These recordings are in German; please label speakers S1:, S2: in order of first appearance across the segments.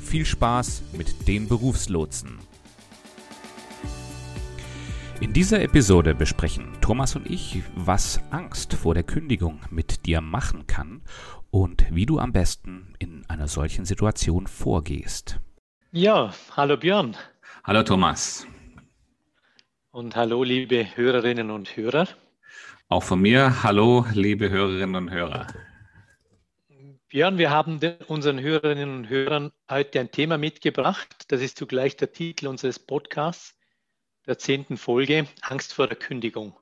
S1: viel Spaß mit den Berufslotsen. In dieser Episode besprechen Thomas und ich, was Angst vor der Kündigung mit dir machen kann und wie du am besten in einer solchen Situation vorgehst.
S2: Ja, hallo Björn.
S1: Hallo Thomas.
S2: Und hallo liebe Hörerinnen und Hörer.
S1: Auch von mir, hallo liebe Hörerinnen und Hörer.
S2: Björn, wir haben unseren Hörerinnen und Hörern heute ein Thema mitgebracht. Das ist zugleich der Titel unseres Podcasts, der zehnten Folge, Angst vor der Kündigung.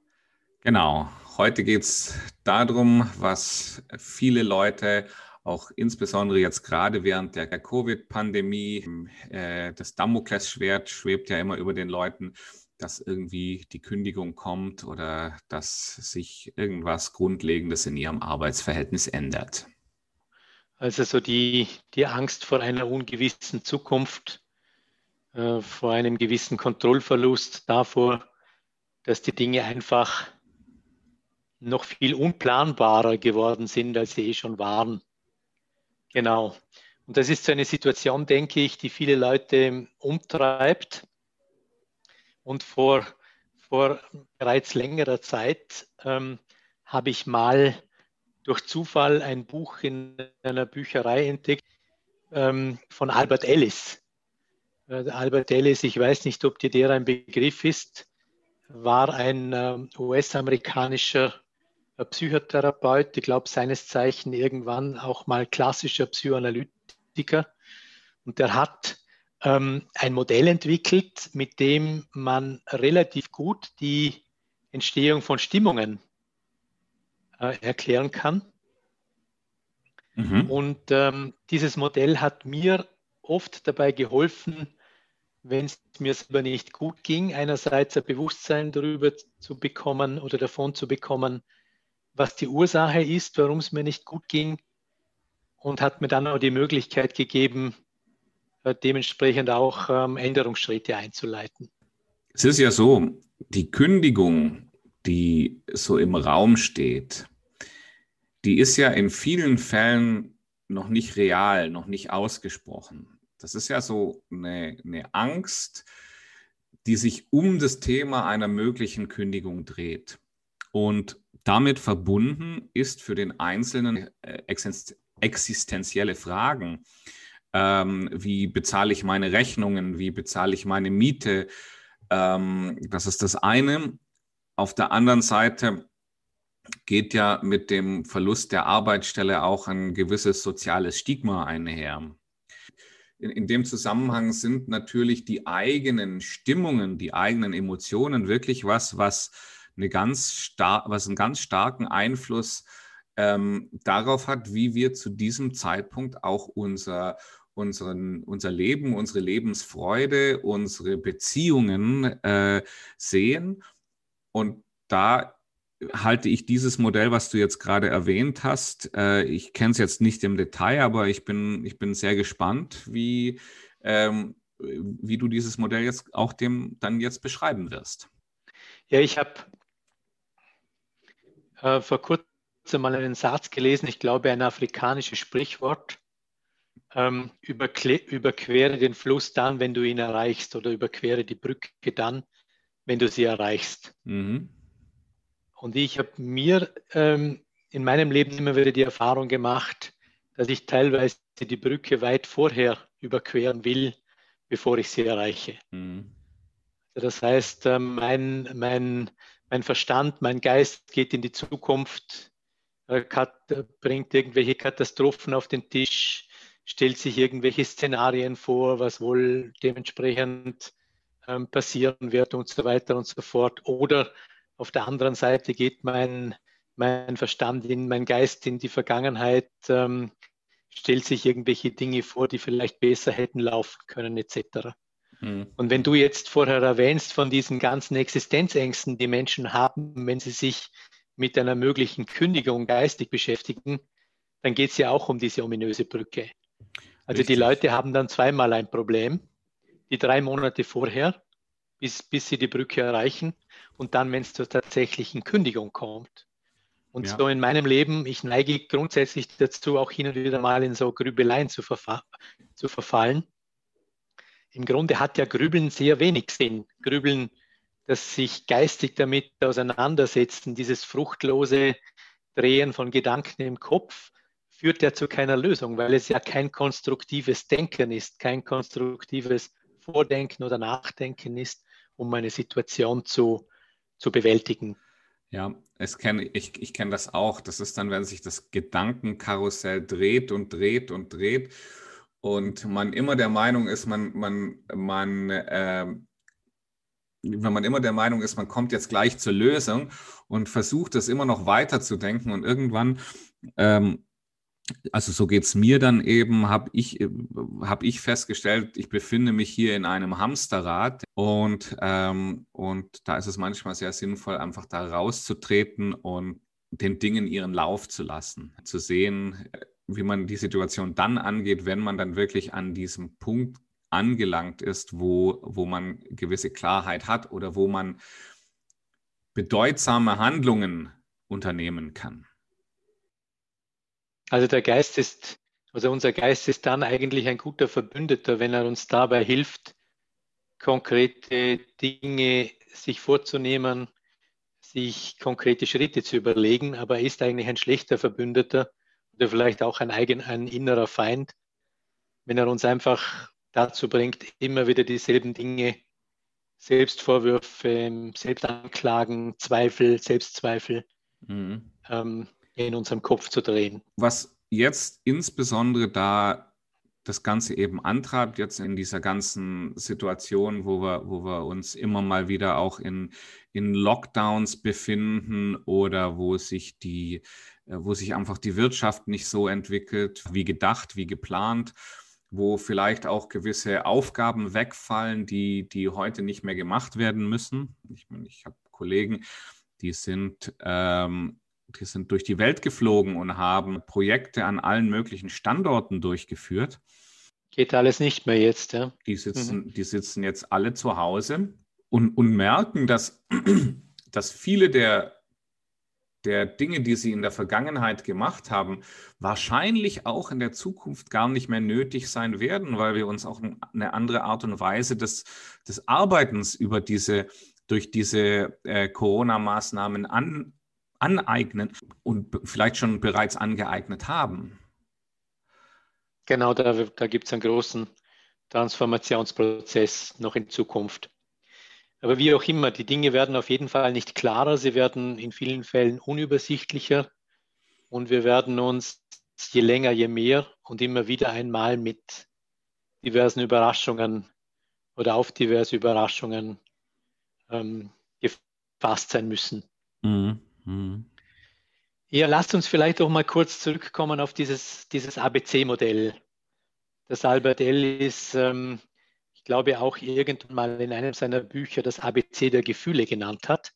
S1: Genau, heute geht es darum, was viele Leute, auch insbesondere jetzt gerade während der Covid-Pandemie, äh, das Damoklesschwert schwebt ja immer über den Leuten, dass irgendwie die Kündigung kommt oder dass sich irgendwas Grundlegendes in ihrem Arbeitsverhältnis ändert.
S2: Also so die, die Angst vor einer ungewissen Zukunft, äh, vor einem gewissen Kontrollverlust, davor, dass die Dinge einfach noch viel unplanbarer geworden sind, als sie eh schon waren. Genau. Und das ist so eine Situation, denke ich, die viele Leute umtreibt. Und vor, vor bereits längerer Zeit ähm, habe ich mal durch Zufall ein Buch in einer Bücherei entdeckt ähm, von Albert Ellis. Äh, Albert Ellis, ich weiß nicht, ob dir der ein Begriff ist, war ein äh, US-amerikanischer äh, Psychotherapeut, ich glaube seines Zeichen irgendwann auch mal klassischer Psychoanalytiker. Und der hat ähm, ein Modell entwickelt, mit dem man relativ gut die Entstehung von Stimmungen äh, erklären kann. Mhm. Und ähm, dieses Modell hat mir oft dabei geholfen, wenn es mir selber nicht gut ging, einerseits ein Bewusstsein darüber zu bekommen oder davon zu bekommen, was die Ursache ist, warum es mir nicht gut ging und hat mir dann auch die Möglichkeit gegeben, äh, dementsprechend auch ähm, Änderungsschritte einzuleiten.
S1: Es ist ja so, die Kündigung die so im Raum steht, die ist ja in vielen Fällen noch nicht real, noch nicht ausgesprochen. Das ist ja so eine, eine Angst, die sich um das Thema einer möglichen Kündigung dreht. Und damit verbunden ist für den Einzelnen äh, existenzielle Fragen. Ähm, wie bezahle ich meine Rechnungen? Wie bezahle ich meine Miete? Ähm, das ist das eine. Auf der anderen Seite geht ja mit dem Verlust der Arbeitsstelle auch ein gewisses soziales Stigma einher. In, in, dem Zusammenhang sind natürlich die eigenen Stimmungen, die eigenen Emotionen wirklich was, was, eine ganz was einen ganz starken Einfluss ähm, darauf hat, wie wir zu diesem Zeitpunkt auch unser, unseren, unser Leben, unsere Lebensfreude, unsere Beziehungen äh, sehen. Und da halte ich dieses Modell, was du jetzt gerade erwähnt hast, äh, ich kenne es jetzt nicht im Detail, aber ich bin, ich bin sehr gespannt, wie, ähm, wie du dieses Modell jetzt auch dem dann jetzt beschreiben wirst.
S2: Ja, ich habe äh, vor kurzem mal einen Satz gelesen, ich glaube ein afrikanisches Sprichwort, ähm, überquere den Fluss dann, wenn du ihn erreichst oder überquere die Brücke dann, wenn du sie erreichst. Mhm. Und ich habe mir ähm, in meinem Leben immer wieder die Erfahrung gemacht, dass ich teilweise die Brücke weit vorher überqueren will, bevor ich sie erreiche. Mhm. Also das heißt, äh, mein, mein, mein Verstand, mein Geist geht in die Zukunft, äh, bringt irgendwelche Katastrophen auf den Tisch, stellt sich irgendwelche Szenarien vor, was wohl dementsprechend passieren wird und so weiter und so fort. Oder auf der anderen Seite geht mein, mein Verstand in mein Geist in die Vergangenheit, ähm, stellt sich irgendwelche Dinge vor, die vielleicht besser hätten laufen können, etc. Mhm. Und wenn du jetzt vorher erwähnst von diesen ganzen Existenzängsten, die Menschen haben, wenn sie sich mit einer möglichen Kündigung geistig beschäftigen, dann geht es ja auch um diese ominöse Brücke. Also Richtig. die Leute haben dann zweimal ein Problem. Die drei Monate vorher, bis, bis sie die Brücke erreichen und dann, wenn es zur tatsächlichen Kündigung kommt. Und ja. so in meinem Leben, ich neige grundsätzlich dazu, auch hin und wieder mal in so Grübeleien zu, verfa zu verfallen. Im Grunde hat ja Grübeln sehr wenig Sinn. Grübeln, das sich geistig damit auseinandersetzen, dieses fruchtlose Drehen von Gedanken im Kopf, führt ja zu keiner Lösung, weil es ja kein konstruktives Denken ist, kein konstruktives Vordenken oder Nachdenken ist, um eine Situation zu, zu bewältigen.
S1: Ja, es kenn, ich, ich kenne das auch. Das ist dann, wenn sich das Gedankenkarussell dreht und dreht und dreht und man immer der Meinung ist, man, man, man, äh, wenn man immer der Meinung ist, man kommt jetzt gleich zur Lösung und versucht es immer noch weiter zu denken und irgendwann ähm, also so geht es mir dann eben, habe ich, äh, hab ich festgestellt, ich befinde mich hier in einem Hamsterrad und, ähm, und da ist es manchmal sehr sinnvoll, einfach da rauszutreten und den Dingen ihren Lauf zu lassen, zu sehen, äh, wie man die Situation dann angeht, wenn man dann wirklich an diesem Punkt angelangt ist, wo, wo man gewisse Klarheit hat oder wo man bedeutsame Handlungen unternehmen kann.
S2: Also der Geist ist, also unser Geist ist dann eigentlich ein guter Verbündeter, wenn er uns dabei hilft, konkrete Dinge sich vorzunehmen, sich konkrete Schritte zu überlegen, aber er ist eigentlich ein schlechter Verbündeter oder vielleicht auch ein eigen, ein innerer Feind, wenn er uns einfach dazu bringt, immer wieder dieselben Dinge, Selbstvorwürfe, Selbstanklagen, Zweifel, Selbstzweifel mhm. ähm, in unserem Kopf zu drehen.
S1: Was jetzt insbesondere da das Ganze eben antreibt, jetzt in dieser ganzen Situation, wo wir, wo wir uns immer mal wieder auch in, in Lockdowns befinden oder wo sich die, äh, wo sich einfach die Wirtschaft nicht so entwickelt, wie gedacht, wie geplant, wo vielleicht auch gewisse Aufgaben wegfallen, die, die heute nicht mehr gemacht werden müssen. Ich, ich habe Kollegen, die sind ähm, die sind durch die Welt geflogen und haben Projekte an allen möglichen Standorten durchgeführt.
S2: Geht alles nicht mehr jetzt, ja.
S1: Die sitzen, mhm. die sitzen jetzt alle zu Hause und, und merken, dass, dass viele der, der Dinge, die sie in der Vergangenheit gemacht haben, wahrscheinlich auch in der Zukunft gar nicht mehr nötig sein werden, weil wir uns auch eine andere Art und Weise des, des Arbeitens über diese, durch diese äh, Corona-Maßnahmen an, aneignen und vielleicht schon bereits angeeignet haben.
S2: Genau, da, da gibt es einen großen Transformationsprozess noch in Zukunft. Aber wie auch immer, die Dinge werden auf jeden Fall nicht klarer, sie werden in vielen Fällen unübersichtlicher und wir werden uns je länger, je mehr und immer wieder einmal mit diversen Überraschungen oder auf diverse Überraschungen ähm, gefasst sein müssen. Mhm. Mhm. Ja, lasst uns vielleicht auch mal kurz zurückkommen auf dieses, dieses ABC-Modell. Das Albert Ellis, ähm, ich glaube, auch irgendwann mal in einem seiner Bücher das ABC der Gefühle genannt hat.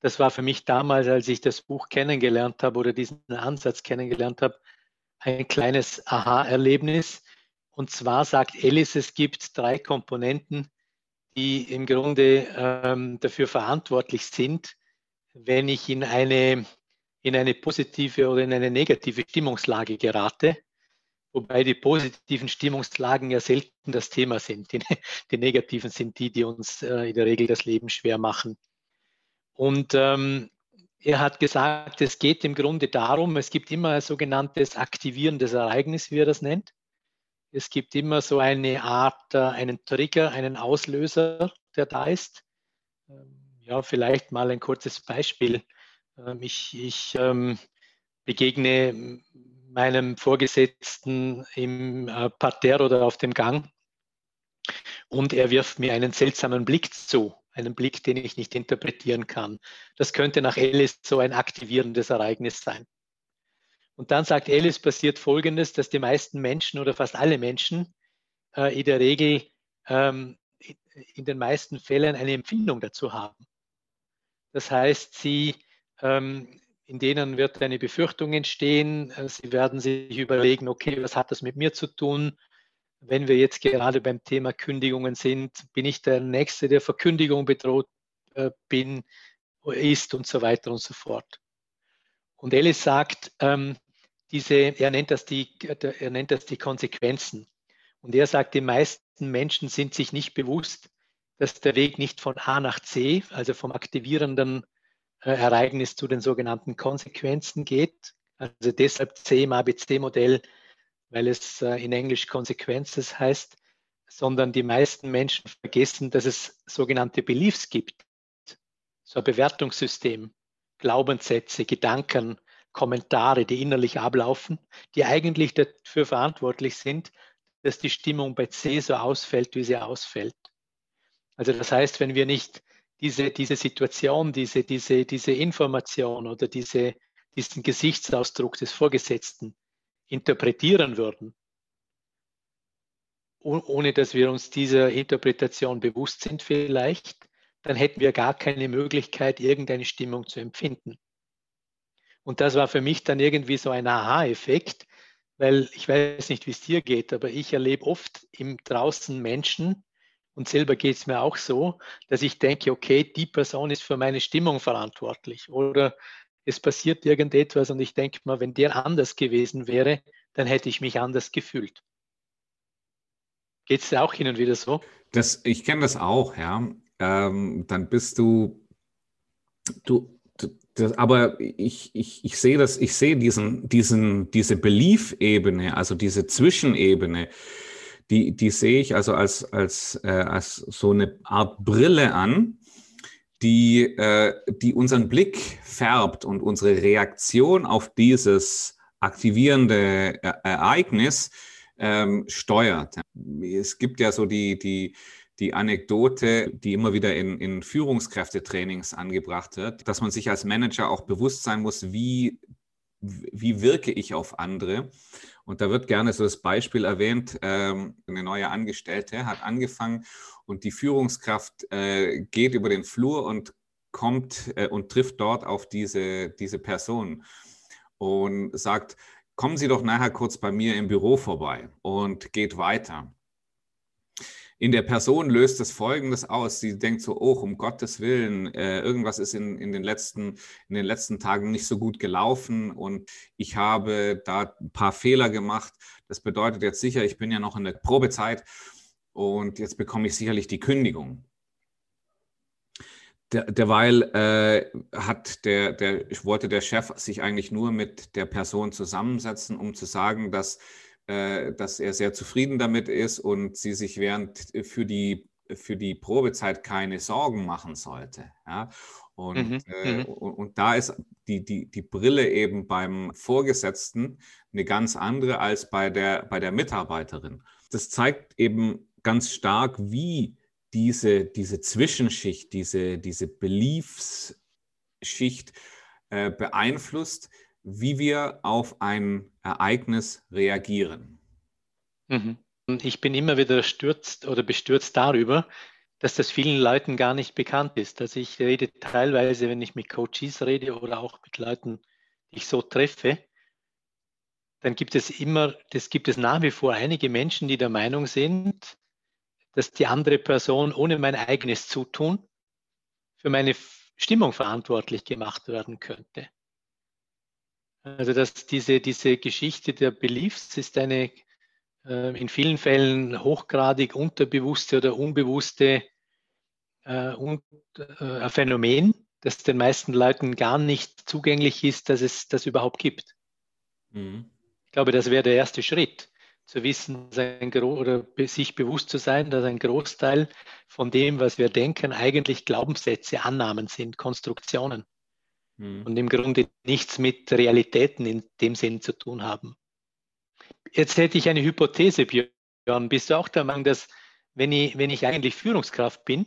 S2: Das war für mich damals, als ich das Buch kennengelernt habe oder diesen Ansatz kennengelernt habe, ein kleines Aha-Erlebnis. Und zwar sagt Ellis, es gibt drei Komponenten, die im Grunde ähm, dafür verantwortlich sind, wenn ich in eine, in eine positive oder in eine negative Stimmungslage gerate, wobei die positiven Stimmungslagen ja selten das Thema sind. Die, die negativen sind die, die uns äh, in der Regel das Leben schwer machen. Und ähm, er hat gesagt, es geht im Grunde darum, es gibt immer ein sogenanntes aktivierendes Ereignis, wie er das nennt. Es gibt immer so eine Art, äh, einen Trigger, einen Auslöser, der da ist. Ähm, ja, vielleicht mal ein kurzes Beispiel. Ähm, ich, ich ähm, begegne meinem Vorgesetzten im äh, Parterre oder auf dem Gang und er wirft mir einen seltsamen Blick zu, einen Blick, den ich nicht interpretieren kann. Das könnte nach Ellis so ein aktivierendes Ereignis sein. Und dann sagt Alice, passiert Folgendes, dass die meisten Menschen oder fast alle Menschen äh, in der Regel ähm, in den meisten Fällen eine Empfindung dazu haben. Das heißt, sie, ähm, in denen wird eine Befürchtung entstehen. Äh, sie werden sich überlegen, okay, was hat das mit mir zu tun? Wenn wir jetzt gerade beim Thema Kündigungen sind, bin ich der Nächste, der Verkündigung bedroht äh, bin, ist und so weiter und so fort. Und Ellis sagt, ähm, diese, er, nennt das die, er nennt das die Konsequenzen. Und er sagt, die meisten Menschen sind sich nicht bewusst, dass der Weg nicht von A nach C, also vom aktivierenden äh, Ereignis zu den sogenannten Konsequenzen geht. Also deshalb C im ABC-Modell, weil es äh, in Englisch Consequences heißt, sondern die meisten Menschen vergessen, dass es sogenannte Beliefs gibt. So ein Bewertungssystem, Glaubenssätze, Gedanken, Kommentare, die innerlich ablaufen, die eigentlich dafür verantwortlich sind, dass die Stimmung bei C so ausfällt, wie sie ausfällt. Also das heißt, wenn wir nicht diese, diese Situation, diese, diese, diese Information oder diese, diesen Gesichtsausdruck des Vorgesetzten interpretieren würden, ohne dass wir uns dieser Interpretation bewusst sind vielleicht, dann hätten wir gar keine Möglichkeit, irgendeine Stimmung zu empfinden. Und das war für mich dann irgendwie so ein Aha-Effekt, weil ich weiß nicht, wie es dir geht, aber ich erlebe oft im draußen Menschen und selber geht es mir auch so, dass ich denke, okay, die Person ist für meine Stimmung verantwortlich oder es passiert irgendetwas und ich denke mal, wenn der anders gewesen wäre, dann hätte ich mich anders gefühlt. Geht es dir auch hin und wieder so?
S1: Das, ich kenne das auch, ja. Ähm, dann bist du, du das, aber ich, ich, ich sehe das, diesen, diesen, diese Belief-Ebene, also diese Zwischenebene, die, die sehe ich also als, als, äh, als so eine Art Brille an, die, äh, die unseren Blick färbt und unsere Reaktion auf dieses aktivierende Ereignis ähm, steuert. Es gibt ja so die, die, die Anekdote, die immer wieder in, in Führungskräftetrainings angebracht wird, dass man sich als Manager auch bewusst sein muss, wie, wie wirke ich auf andere. Und da wird gerne so das Beispiel erwähnt, ähm, eine neue Angestellte hat angefangen und die Führungskraft äh, geht über den Flur und kommt äh, und trifft dort auf diese, diese Person und sagt, kommen Sie doch nachher kurz bei mir im Büro vorbei und geht weiter in der Person löst es Folgendes aus. Sie denkt so, oh, um Gottes Willen, äh, irgendwas ist in, in, den letzten, in den letzten Tagen nicht so gut gelaufen und ich habe da ein paar Fehler gemacht. Das bedeutet jetzt sicher, ich bin ja noch in der Probezeit und jetzt bekomme ich sicherlich die Kündigung. Der, derweil äh, hat der, der, wollte der Chef sich eigentlich nur mit der Person zusammensetzen, um zu sagen, dass dass er sehr zufrieden damit ist und sie sich während äh, für die, für die Probezeit keine Sorgen machen sollte. Ja? Und, mhm, äh, mhm. und, und, da ist die, die, die Brille eben beim Vorgesetzten eine ganz andere als bei der, bei der Mitarbeiterin. Das zeigt eben ganz stark, wie diese, diese Zwischenschicht, diese, diese Beliefsschicht äh, beeinflusst, wie wir auf ein Ereignis reagieren.
S2: Mhm. Ich bin immer wieder stürzt oder bestürzt darüber, dass das vielen Leuten gar nicht bekannt ist. Also ich rede teilweise, wenn ich mit Coaches rede oder auch mit Leuten, die ich so treffe, dann gibt es immer, das gibt es nach wie vor einige Menschen, die der Meinung sind, dass die andere Person ohne mein eigenes Zutun für meine Stimmung verantwortlich gemacht werden könnte. Also dass diese, diese Geschichte der Beliefs ist eine äh, in vielen Fällen hochgradig unterbewusste oder unbewusste äh, un, äh, Phänomen, das den meisten Leuten gar nicht zugänglich ist, dass es das überhaupt gibt. Mhm. Ich glaube, das wäre der erste Schritt, zu wissen oder sich bewusst zu sein, dass ein Großteil von dem, was wir denken, eigentlich Glaubenssätze, Annahmen sind, Konstruktionen mhm. und im Grunde nichts mit Realitäten in dem Sinn zu tun haben. Jetzt hätte ich eine Hypothese, Björn. Bist du auch der Meinung, dass wenn ich, wenn ich eigentlich Führungskraft bin,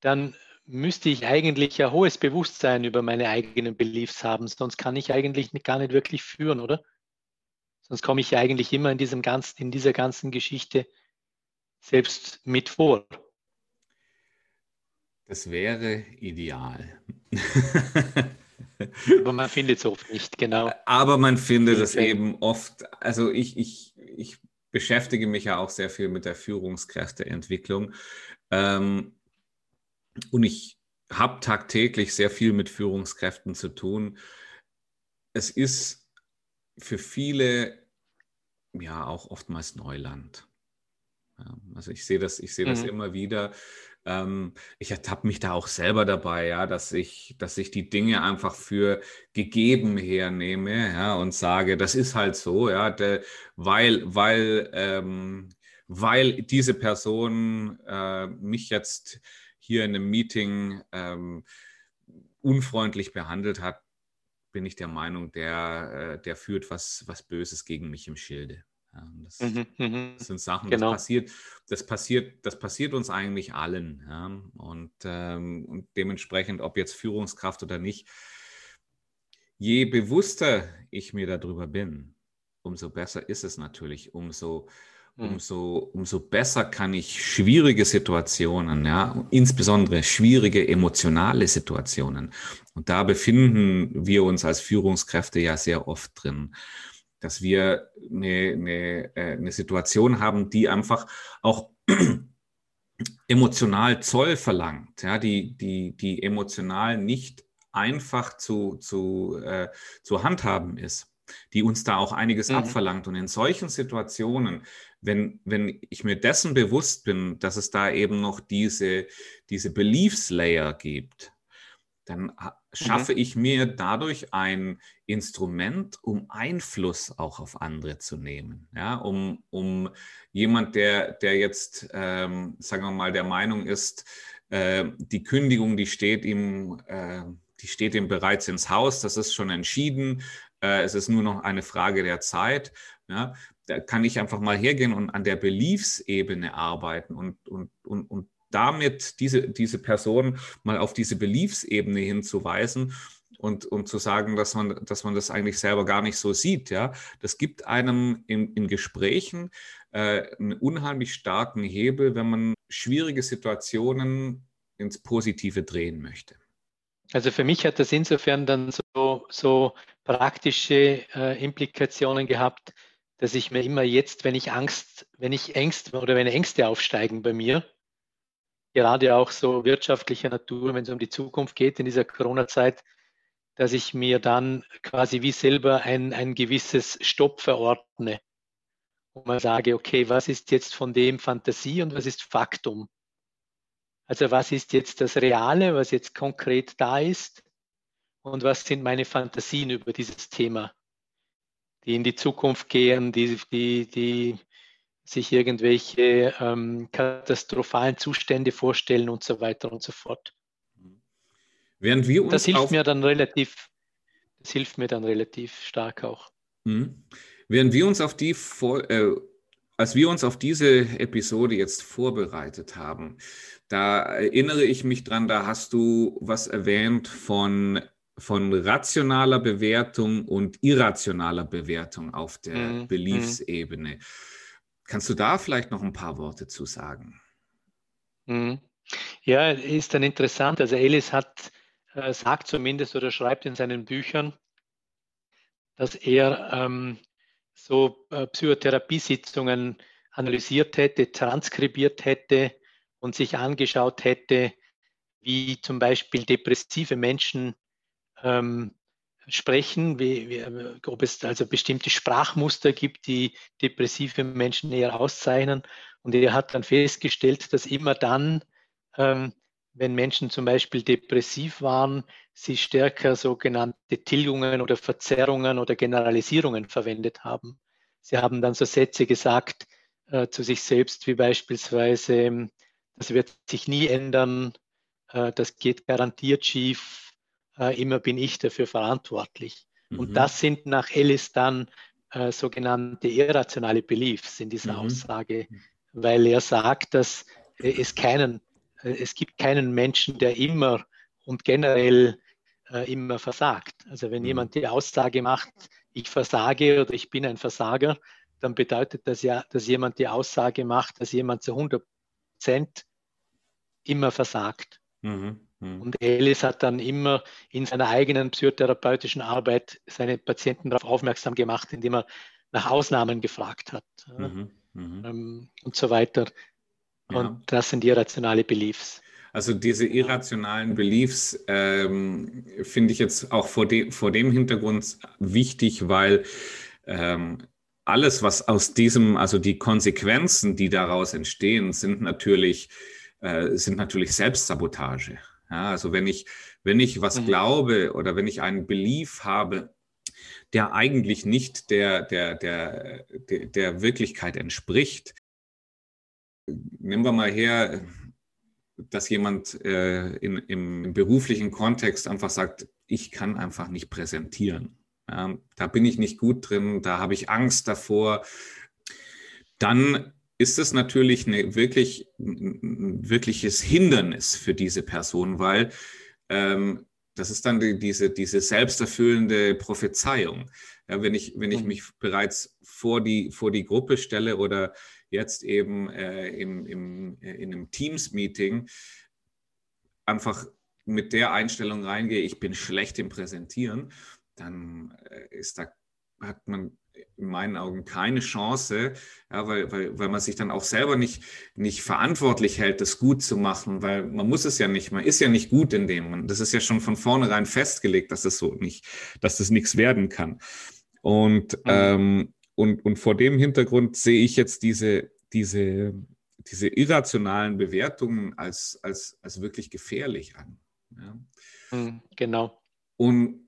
S2: dann müsste ich eigentlich ein hohes Bewusstsein über meine eigenen Beliefs haben, sonst kann ich eigentlich gar nicht wirklich führen, oder? Sonst komme ich eigentlich immer in, diesem ganzen, in dieser ganzen Geschichte selbst mit vor.
S1: Das wäre ideal.
S2: Aber man findet es oft nicht, genau.
S1: Aber man findet es eben oft, also ich, ich, ich beschäftige mich ja auch sehr viel mit der Führungskräfteentwicklung. Ähm, und ich habe tagtäglich sehr viel mit Führungskräften zu tun. Es ist für viele ja auch oftmals Neuland. Also ich sehe das, ich sehe das mhm. immer wieder. Ähm, ich ertappe mich da auch selber dabei, ja, dass ich, dass ich die Dinge einfach für gegeben hernehme, ja, und sage, das ist halt so, ja, de, weil, weil, ähm, weil diese Person äh, mich jetzt hier in einem Meeting ähm, unfreundlich behandelt hat, bin ich der Meinung, der, äh, der führt was, was Böses gegen mich im Schilde. Ja, das, mhm, mhm. das, sind Sachen, genau. das passiert, das passiert, das passiert uns eigentlich allen. Ja? Und, ähm, und dementsprechend, ob jetzt Führungskraft oder nicht, je bewusster ich mir darüber bin, umso besser ist es natürlich, umso hm. umso, umso besser kann ich schwierige Situationen, ja, insbesondere schwierige emotionale Situationen. Und da befinden wir uns als Führungskräfte ja sehr oft drin, dass wir eine, eine, äh, eine Situation haben, die einfach auch emotional Zoll verlangt, ja, die, die, die emotional nicht einfach zu, zu, äh, zu handhaben ist die uns da auch einiges mhm. abverlangt. Und in solchen Situationen, wenn, wenn ich mir dessen bewusst bin, dass es da eben noch diese, diese Beliefslayer gibt, dann schaffe mhm. ich mir dadurch ein Instrument, um Einfluss auch auf andere zu nehmen. Ja, um, um jemand, der, der jetzt, ähm, sagen wir mal, der Meinung ist, äh, die Kündigung, die steht ihm, äh, die steht ihm bereits ins Haus, das ist schon entschieden, äh, es ist nur noch eine Frage der Zeit. Ja, da kann ich einfach mal hergehen und an der Beliefsebene arbeiten und, und, und, und damit diese, diese Person mal auf diese Beliefsebene hinzuweisen und, und zu sagen, dass man, dass man das eigentlich selber gar nicht so sieht. Ja? Das gibt einem in, in Gesprächen äh, einen unheimlich starken Hebel, wenn man schwierige Situationen ins Positive drehen möchte.
S2: Also für mich hat das insofern dann so, so praktische äh, Implikationen gehabt, dass ich mir immer jetzt, wenn ich Angst, wenn ich Ängste oder wenn Ängste aufsteigen bei mir, gerade auch so wirtschaftlicher Natur, wenn es um die Zukunft geht in dieser Corona-Zeit, dass ich mir dann quasi wie selber ein, ein gewisses Stopp verordne und mal sage, okay, was ist jetzt von dem Fantasie und was ist Faktum? Also was ist jetzt das Reale, was jetzt konkret da ist und was sind meine Fantasien über dieses Thema, die in die Zukunft gehen, die, die, die sich irgendwelche ähm, katastrophalen Zustände vorstellen und so weiter und so fort.
S1: Während wir uns
S2: das hilft mir dann relativ, das hilft mir dann relativ stark auch.
S1: Mhm. Während wir uns auf die vor, äh, als wir uns auf diese Episode jetzt vorbereitet haben, da erinnere ich mich dran, da hast du was erwähnt von, von rationaler Bewertung und irrationaler Bewertung auf der mhm. mhm. Kannst du da vielleicht noch ein paar Worte zu sagen?
S2: Mhm. Ja, ist dann interessant. Also Ellis hat, äh, sagt zumindest oder schreibt in seinen Büchern, dass er ähm, so äh, Psychotherapiesitzungen analysiert hätte, transkribiert hätte und sich angeschaut hätte, wie zum Beispiel depressive Menschen ähm, sprechen, wie, wie, ob es also bestimmte Sprachmuster gibt, die depressive Menschen eher auszeichnen. Und er hat dann festgestellt, dass immer dann, ähm, wenn Menschen zum Beispiel depressiv waren, sie stärker sogenannte Tilgungen oder Verzerrungen oder Generalisierungen verwendet haben. Sie haben dann so Sätze gesagt äh, zu sich selbst, wie beispielsweise, ähm, das wird sich nie ändern, äh, das geht garantiert schief, äh, immer bin ich dafür verantwortlich. Mhm. Und das sind nach Ellis dann äh, sogenannte irrationale Beliefs in dieser mhm. Aussage, weil er sagt, dass es keinen es gibt keinen Menschen, der immer und generell äh, immer versagt. Also wenn mhm. jemand die Aussage macht, ich versage oder ich bin ein Versager, dann bedeutet das ja, dass jemand die Aussage macht, dass jemand zu 100 Prozent immer versagt. Mhm. Mhm. Und Ellis hat dann immer in seiner eigenen psychotherapeutischen Arbeit seine Patienten darauf aufmerksam gemacht, indem er nach Ausnahmen gefragt hat mhm. Mhm. Ähm, und so weiter. Und ja. das sind irrationale Beliefs.
S1: Also diese irrationalen Beliefs ähm, finde ich jetzt auch vor, de vor dem Hintergrund wichtig, weil ähm, alles, was aus diesem, also die Konsequenzen, die daraus entstehen, sind natürlich, äh, sind natürlich Selbstsabotage. Ja, also wenn ich, wenn ich was mhm. glaube oder wenn ich einen Belief habe, der eigentlich nicht der, der, der, der, der Wirklichkeit entspricht. Nehmen wir mal her, dass jemand äh, in, im beruflichen Kontext einfach sagt, ich kann einfach nicht präsentieren. Ja, da bin ich nicht gut drin, da habe ich Angst davor. Dann ist es natürlich eine wirklich, ein wirkliches Hindernis für diese Person, weil ähm, das ist dann die, diese, diese selbsterfüllende Prophezeiung. Ja, wenn ich, wenn ich mhm. mich bereits vor die, vor die Gruppe stelle oder jetzt eben äh, im, im, äh, in einem Teams-Meeting einfach mit der Einstellung reingehe, ich bin schlecht im Präsentieren, dann äh, ist da, hat man in meinen Augen keine Chance, ja, weil, weil, weil man sich dann auch selber nicht, nicht verantwortlich hält, das gut zu machen, weil man muss es ja nicht, man ist ja nicht gut in dem. Das ist ja schon von vornherein festgelegt, dass es so nicht, dass das nichts werden kann. Und, mhm. ähm, und, und vor dem Hintergrund sehe ich jetzt diese, diese, diese irrationalen Bewertungen als, als, als wirklich gefährlich an. Ja.
S2: Mhm, genau.
S1: Und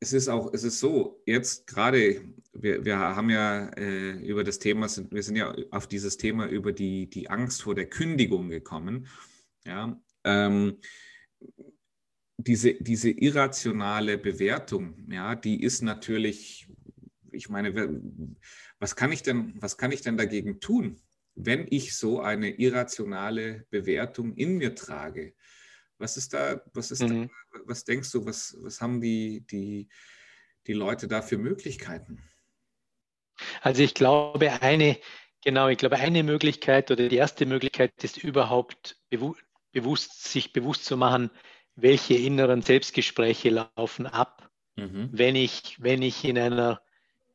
S1: es ist auch, es ist so, jetzt gerade, wir, wir haben ja äh, über das Thema, sind, wir sind ja auf dieses Thema über die, die Angst vor der Kündigung gekommen. Ja, ähm, diese, diese irrationale Bewertung, ja, die ist natürlich, ich meine, was kann ich denn, was kann ich denn dagegen tun, wenn ich so eine irrationale Bewertung in mir trage? Was ist da, was ist mhm. da, was denkst du, was, was haben die, die, die Leute da für Möglichkeiten?
S2: Also ich glaube, eine, genau, ich glaube, eine Möglichkeit oder die erste Möglichkeit ist überhaupt bewu bewusst, sich bewusst zu machen, welche inneren Selbstgespräche laufen ab, mhm. wenn, ich, wenn ich in einer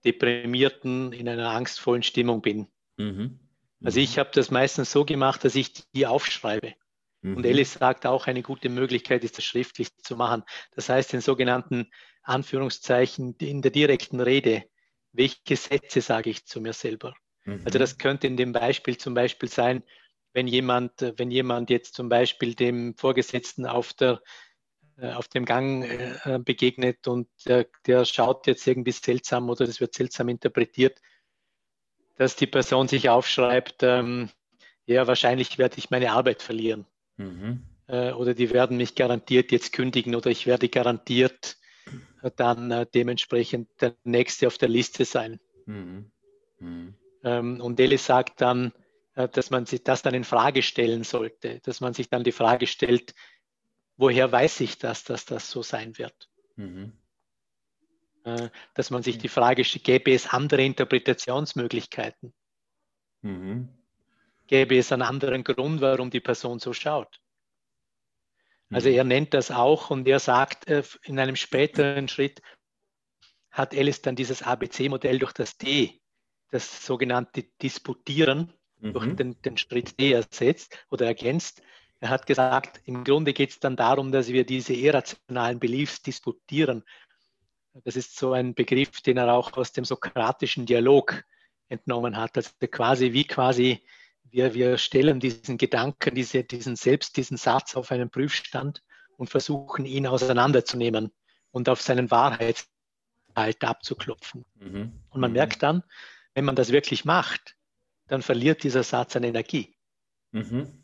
S2: deprimierten, in einer angstvollen Stimmung bin. Mhm. Mhm. Also ich habe das meistens so gemacht, dass ich die aufschreibe. Mhm. Und Alice sagt auch, eine gute Möglichkeit ist, das schriftlich zu machen. Das heißt, in sogenannten Anführungszeichen in der direkten Rede, welche Sätze sage ich zu mir selber? Mhm. Also das könnte in dem Beispiel zum Beispiel sein, wenn jemand, wenn jemand jetzt zum Beispiel dem Vorgesetzten auf der äh, auf dem Gang äh, begegnet und der, der schaut jetzt irgendwie seltsam oder das wird seltsam interpretiert, dass die Person sich aufschreibt, ähm, ja, wahrscheinlich werde ich meine Arbeit verlieren. Mhm. Äh, oder die werden mich garantiert jetzt kündigen oder ich werde garantiert äh, dann äh, dementsprechend der Nächste auf der Liste sein. Mhm. Mhm. Ähm, und Eli sagt dann, dass man sich das dann in Frage stellen sollte, dass man sich dann die Frage stellt, woher weiß ich das, dass das so sein wird? Mhm. Dass man sich die Frage stellt, gäbe es andere Interpretationsmöglichkeiten? Mhm gäbe es einen anderen Grund, warum die Person so schaut. Also mhm. er nennt das auch und er sagt äh, in einem späteren Schritt, hat Alice dann dieses ABC-Modell durch das D, das sogenannte Disputieren, mhm. durch den, den, Schritt D ersetzt oder ergänzt. Er hat gesagt, im Grunde geht es dann darum, dass wir diese irrationalen Beliefs disputieren. Das ist so ein Begriff, den er auch aus dem sokratischen Dialog entnommen hat. Also quasi wie quasi wir, wir stellen diesen Gedanken, diese, diesen Selbst, diesen Satz auf einen Prüfstand und versuchen ihn auseinanderzunehmen und auf seinen Wahrheitshalt abzuklopfen. Mhm. Und man mhm. merkt dann, wenn man das wirklich macht, dann verliert dieser Satz an Energie. Mhm.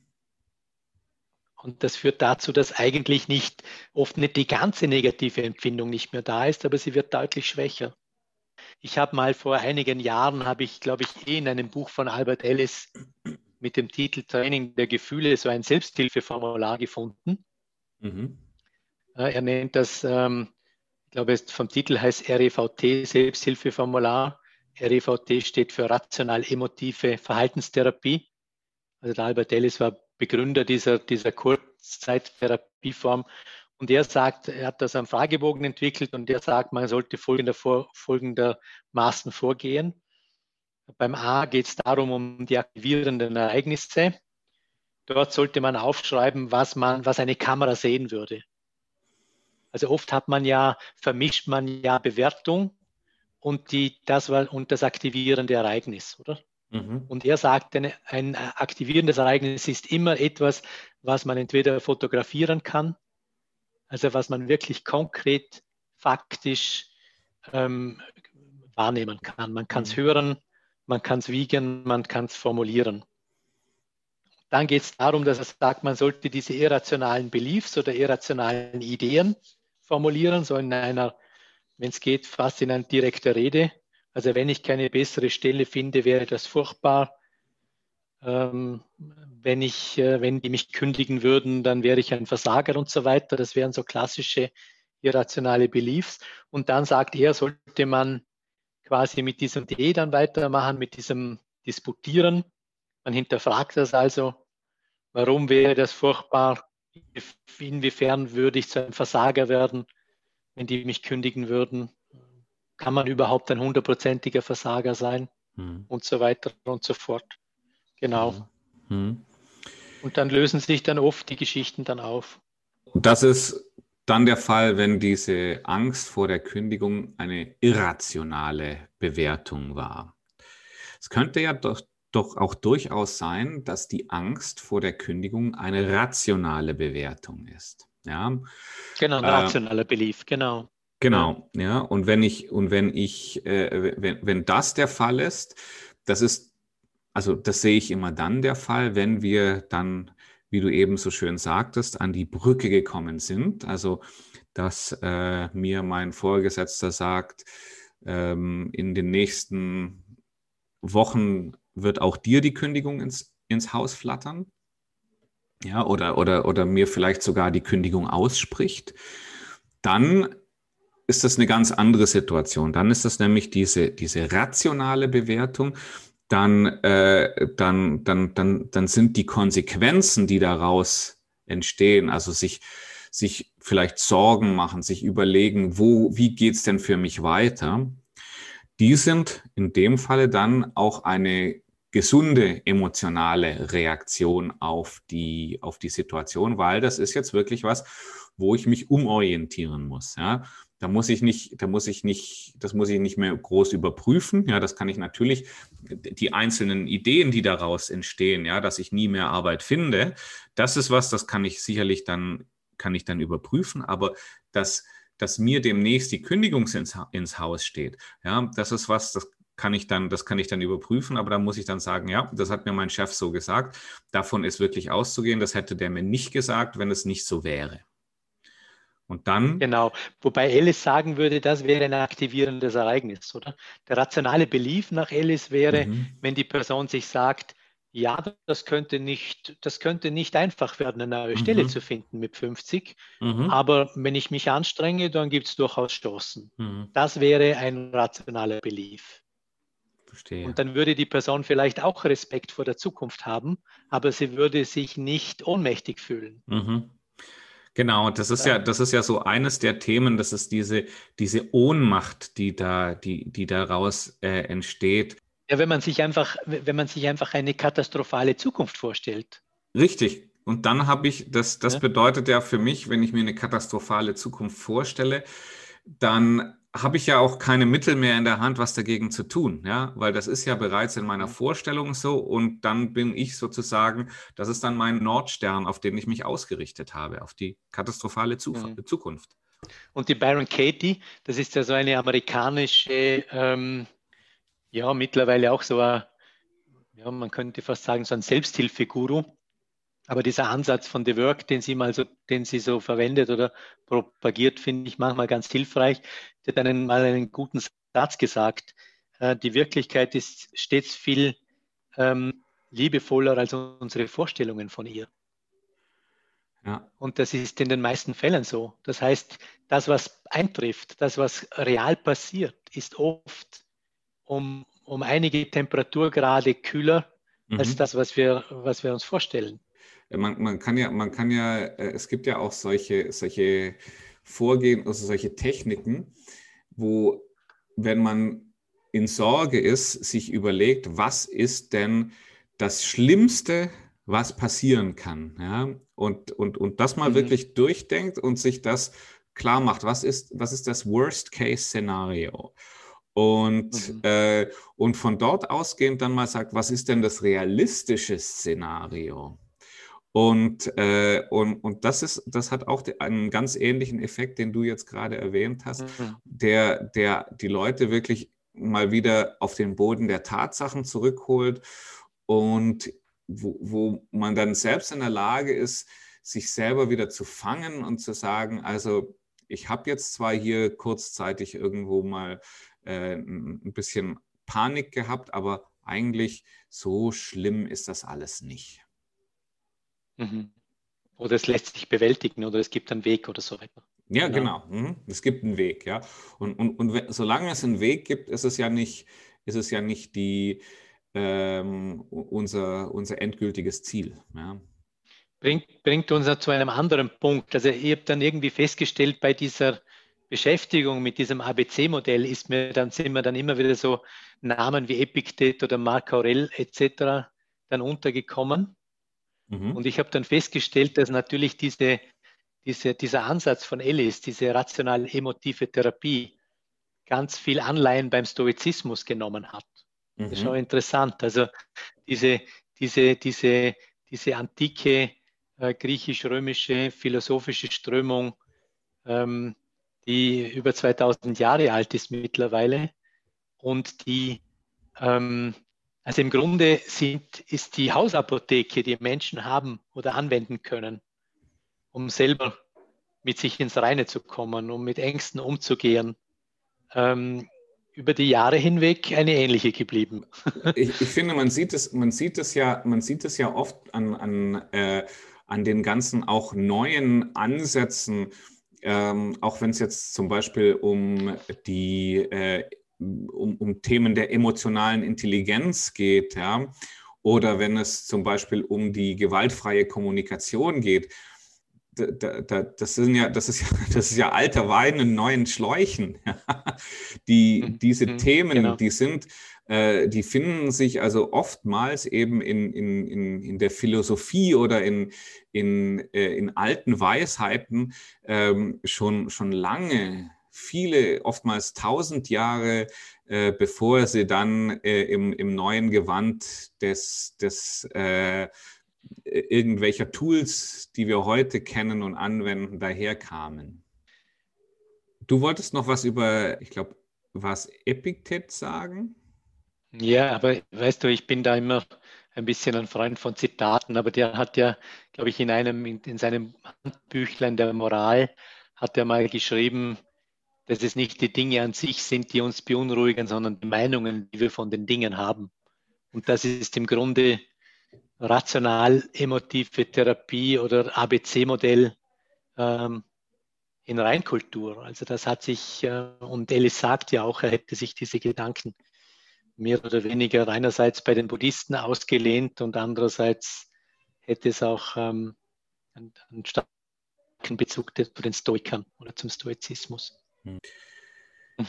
S2: Und das führt dazu, dass eigentlich nicht, oft nicht die ganze negative Empfindung nicht mehr da ist, aber sie wird deutlich schwächer. Ich habe mal vor einigen Jahren, habe ich, glaube ich, eh in einem Buch von Albert Ellis mit dem Titel Training der Gefühle so ein Selbsthilfeformular gefunden. Mhm. Er nennt das, ähm, ich glaube, es vom Titel heißt REVT, Selbsthilfeformular. REVT steht für rational-emotive Verhaltenstherapie. Also der Albert Ellis war Begründer dieser, dieser Kurzzeittherapieform. Und er sagt, er hat das am Fragebogen entwickelt und er sagt, man sollte folgender, folgendermaßen vorgehen. Beim A geht es darum, um die aktivierenden Ereignisse. Dort sollte man aufschreiben, was man, was eine Kamera sehen würde. Also oft hat man ja, vermischt man ja Bewertung und die, das und das aktivierende Ereignis, oder? Mhm. Und er sagt, ein, ein aktivierendes Ereignis ist immer etwas, was man entweder fotografieren kann, also was man wirklich konkret, faktisch ähm, wahrnehmen kann. Man kann es mhm. hören, man kann es wiegen, man kann es formulieren. Dann geht es darum, dass er sagt, man sollte diese irrationalen Beliefs oder irrationalen Ideen formulieren, so in einer, wenn es geht, fast in einer direkten Rede. Also wenn ich keine bessere Stelle finde, wäre das furchtbar. Ähm, wenn, ich, äh, wenn die mich kündigen würden, dann wäre ich ein Versager und so weiter. Das wären so klassische irrationale Beliefs. Und dann sagt er, sollte man quasi mit diesem D dann weitermachen, mit diesem Disputieren. Man hinterfragt das also, warum wäre das furchtbar? Inwiefern würde ich zu einem Versager werden, wenn die mich kündigen würden? Kann man überhaupt ein hundertprozentiger Versager sein? Hm. Und so weiter und so fort. Genau. Hm. Und dann lösen sich dann oft die Geschichten dann auf.
S1: Das ist dann der Fall, wenn diese Angst vor der Kündigung eine irrationale Bewertung war. Es könnte ja doch, doch auch durchaus sein, dass die Angst vor der Kündigung eine rationale Bewertung ist. Ja.
S2: Genau, ein äh, rationaler Belief, genau.
S1: Genau, ja. Und wenn ich, und wenn ich, äh, wenn, wenn das der Fall ist, das ist, also das sehe ich immer dann der Fall, wenn wir dann wie du eben so schön sagtest, an die Brücke gekommen sind. Also, dass äh, mir mein Vorgesetzter sagt, ähm, in den nächsten Wochen wird auch dir die Kündigung ins, ins Haus flattern. Ja, oder, oder, oder mir vielleicht sogar die Kündigung ausspricht, dann ist das eine ganz andere Situation. Dann ist das nämlich diese, diese rationale Bewertung dann, äh, dann, dann, dann, dann sind die Konsequenzen, die daraus entstehen, also sich, sich vielleicht Sorgen machen, sich überlegen, wo, wie geht's denn für mich weiter, die sind in dem Falle dann auch eine gesunde emotionale Reaktion auf die, auf die Situation, weil das ist jetzt wirklich was, wo ich mich umorientieren muss. Ja. Da muss ich nicht, da muss ich nicht, das muss ich nicht mehr groß überprüfen. Ja, das kann ich natürlich, die einzelnen Ideen, die daraus entstehen, ja, dass ich nie mehr Arbeit finde, das ist was, das kann ich sicherlich dann, kann ich dann überprüfen, aber dass, dass mir demnächst die Kündigung ins, ins Haus steht, ja, das ist was, das kann ich dann, das kann ich dann überprüfen, aber da muss ich dann sagen, ja, das hat mir mein Chef so gesagt. Davon ist wirklich auszugehen. Das hätte der mir nicht gesagt, wenn es nicht so wäre. Und dann.
S2: Genau. Wobei Ellis sagen würde, das wäre ein aktivierendes Ereignis, oder? Der rationale Belief nach Ellis wäre, mhm. wenn die Person sich sagt, ja, das könnte nicht, das könnte nicht einfach werden, eine neue mhm. Stelle zu finden mit 50. Mhm. Aber wenn ich mich anstrenge, dann gibt es durchaus Chancen. Mhm. Das wäre ein rationaler Belief. Verstehe. Und dann würde die Person vielleicht auch Respekt vor der Zukunft haben, aber sie würde sich nicht ohnmächtig fühlen.
S1: Genau, das ist ja, das ist ja so eines der Themen, das ist diese, diese Ohnmacht, die da, die, die daraus äh, entsteht.
S2: Ja, wenn man sich einfach, wenn man sich einfach eine katastrophale Zukunft vorstellt.
S1: Richtig. Und dann habe ich, das, das ja. bedeutet ja für mich, wenn ich mir eine katastrophale Zukunft vorstelle, dann habe ich ja auch keine Mittel mehr in der Hand, was dagegen zu tun, ja, weil das ist ja bereits in meiner Vorstellung so und dann bin ich sozusagen, das ist dann mein Nordstern, auf den ich mich ausgerichtet habe, auf die katastrophale Zuf mhm. Zukunft.
S2: Und die Baron Katie, das ist ja so eine amerikanische, ähm, ja, mittlerweile auch so ein, ja, man könnte fast sagen, so ein Selbsthilfeguru, aber dieser Ansatz von The Work, den sie mal so, den sie so verwendet oder propagiert, finde ich manchmal ganz hilfreich. Sie hat einen, mal einen guten Satz gesagt. Äh, die Wirklichkeit ist stets viel ähm, liebevoller als unsere Vorstellungen von ihr. Ja. Und das ist in den meisten Fällen so. Das heißt, das, was eintrifft, das, was real passiert, ist oft um, um einige Temperaturgrade kühler mhm. als das, was wir, was wir uns vorstellen.
S1: Man, man, kann ja, man kann ja, äh, es gibt ja auch solche, solche Vorgehen, also solche Techniken, wo, wenn man in Sorge ist, sich überlegt, was ist denn das Schlimmste, was passieren kann. Ja? Und, und, und das mal mhm. wirklich durchdenkt und sich das klar macht. Was ist, was ist das Worst-Case-Szenario? Und, mhm. äh, und von dort ausgehend dann mal sagt, was ist denn das realistische Szenario? Und, äh, und, und das, ist, das hat auch einen ganz ähnlichen Effekt, den du jetzt gerade erwähnt hast, mhm. der, der die Leute wirklich mal wieder auf den Boden der Tatsachen zurückholt und wo, wo man dann selbst in der Lage ist, sich selber wieder zu fangen und zu sagen, also ich habe jetzt zwar hier kurzzeitig irgendwo mal äh, ein bisschen Panik gehabt, aber eigentlich so schlimm ist das alles nicht.
S2: Mhm. Oder es lässt sich bewältigen oder es gibt einen Weg oder so weiter.
S1: Ja, genau. genau. Mhm. Es gibt einen Weg, ja. Und, und, und solange es einen Weg gibt, ist es ja nicht, ist es ja nicht die, ähm, unser, unser endgültiges Ziel. Ja.
S2: Bringt, bringt uns zu einem anderen Punkt. Also ich habe dann irgendwie festgestellt, bei dieser Beschäftigung mit diesem ABC-Modell ist mir dann, sind mir dann immer wieder so Namen wie Epictet oder Marc Aurel etc. dann untergekommen. Mhm. Und ich habe dann festgestellt, dass natürlich diese, diese, dieser Ansatz von Ellis, diese rational-emotive Therapie, ganz viel Anleihen beim Stoizismus genommen hat. Mhm. Das ist schon interessant. Also diese, diese, diese, diese antike äh, griechisch-römische philosophische Strömung, ähm, die über 2000 Jahre alt ist mittlerweile und die, ähm, also im Grunde sind, ist die Hausapotheke, die Menschen haben oder anwenden können, um selber mit sich ins Reine zu kommen, um mit Ängsten umzugehen, ähm, über die Jahre hinweg eine ähnliche geblieben.
S1: ich, ich, finde, man sieht es, man sieht es ja, man sieht es ja oft an, an, äh, an den ganzen auch neuen Ansätzen, ähm, auch wenn es jetzt zum Beispiel um die äh, um, um, Themen der emotionalen Intelligenz geht, ja, oder wenn es zum Beispiel um die gewaltfreie Kommunikation geht da, da, das, sind ja, das, ist ja, das ist ja alter Wein in neuen Schläuchen. die, mhm. diese mhm, Themen, genau. die sind, äh, die finden sich also oftmals eben in, in, in, in der Philosophie oder in, in, äh, in alten Weisheiten ähm, schon, schon lange, viele, oftmals tausend Jahre, äh, bevor sie dann äh, im, im neuen Gewand des, des äh, irgendwelcher Tools, die wir heute kennen und anwenden, daherkamen. Du wolltest noch was über, ich glaube, was Epiktet sagen?
S2: Ja, aber weißt du, ich bin da immer ein bisschen ein Freund von Zitaten, aber der hat ja, glaube ich, in einem, in seinem Handbüchlein der Moral, hat er mal geschrieben, dass es nicht die Dinge an sich sind, die uns beunruhigen, sondern die Meinungen, die wir von den Dingen haben. Und das ist im Grunde rational-emotive Therapie oder ABC-Modell ähm, in Reinkultur. Also das hat sich, äh, und Ellis sagt ja auch, er hätte sich diese Gedanken mehr oder weniger einerseits bei den Buddhisten ausgelehnt und andererseits hätte es auch ähm, einen, einen, starken Bezug zu den Stoikern oder zum Stoizismus.
S1: Hm.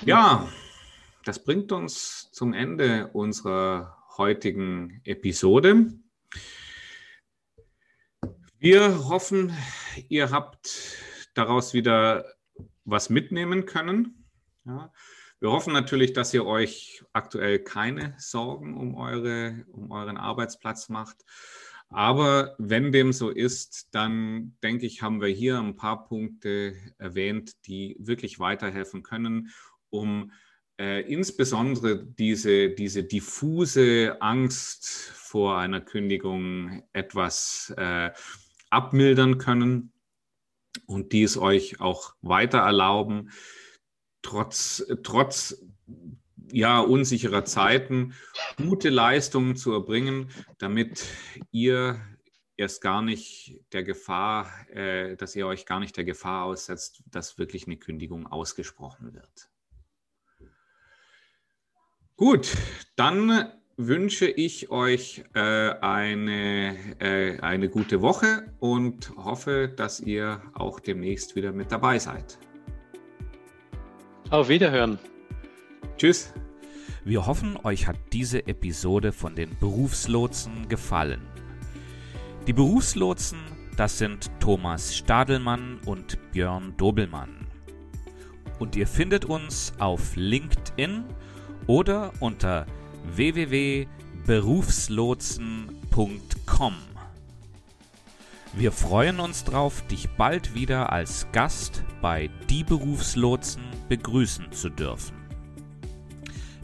S1: Ja, das bringt uns zum Ende unserer heutigen Episode. Wir hoffen, ihr habt daraus wieder was mitnehmen können. Ja. Wir hoffen natürlich, dass ihr euch aktuell keine Sorgen um, eure, um euren Arbeitsplatz macht. Aber wenn dem so ist, dann denke ich, haben wir hier ein paar Punkte erwähnt, die wirklich weiterhelfen können, um äh, insbesondere diese, diese diffuse Angst vor einer Kündigung etwas äh, abmildern können und dies euch auch weiter erlauben, trotz, trotz ja, unsicherer Zeiten gute Leistungen zu erbringen, damit ihr erst gar nicht der Gefahr, äh, dass ihr euch gar nicht der Gefahr aussetzt, dass wirklich eine Kündigung ausgesprochen wird. Gut, dann wünsche ich euch äh, eine, äh, eine gute Woche und hoffe, dass ihr auch demnächst wieder mit dabei seid.
S2: Auf Wiederhören.
S1: Tschüss.
S3: Wir hoffen, euch hat diese Episode von den Berufslotsen gefallen. Die Berufslotsen, das sind Thomas Stadelmann und Björn Dobelmann. Und ihr findet uns auf LinkedIn oder unter www.berufslotsen.com. Wir freuen uns darauf, dich bald wieder als Gast bei Die Berufslotsen begrüßen zu dürfen.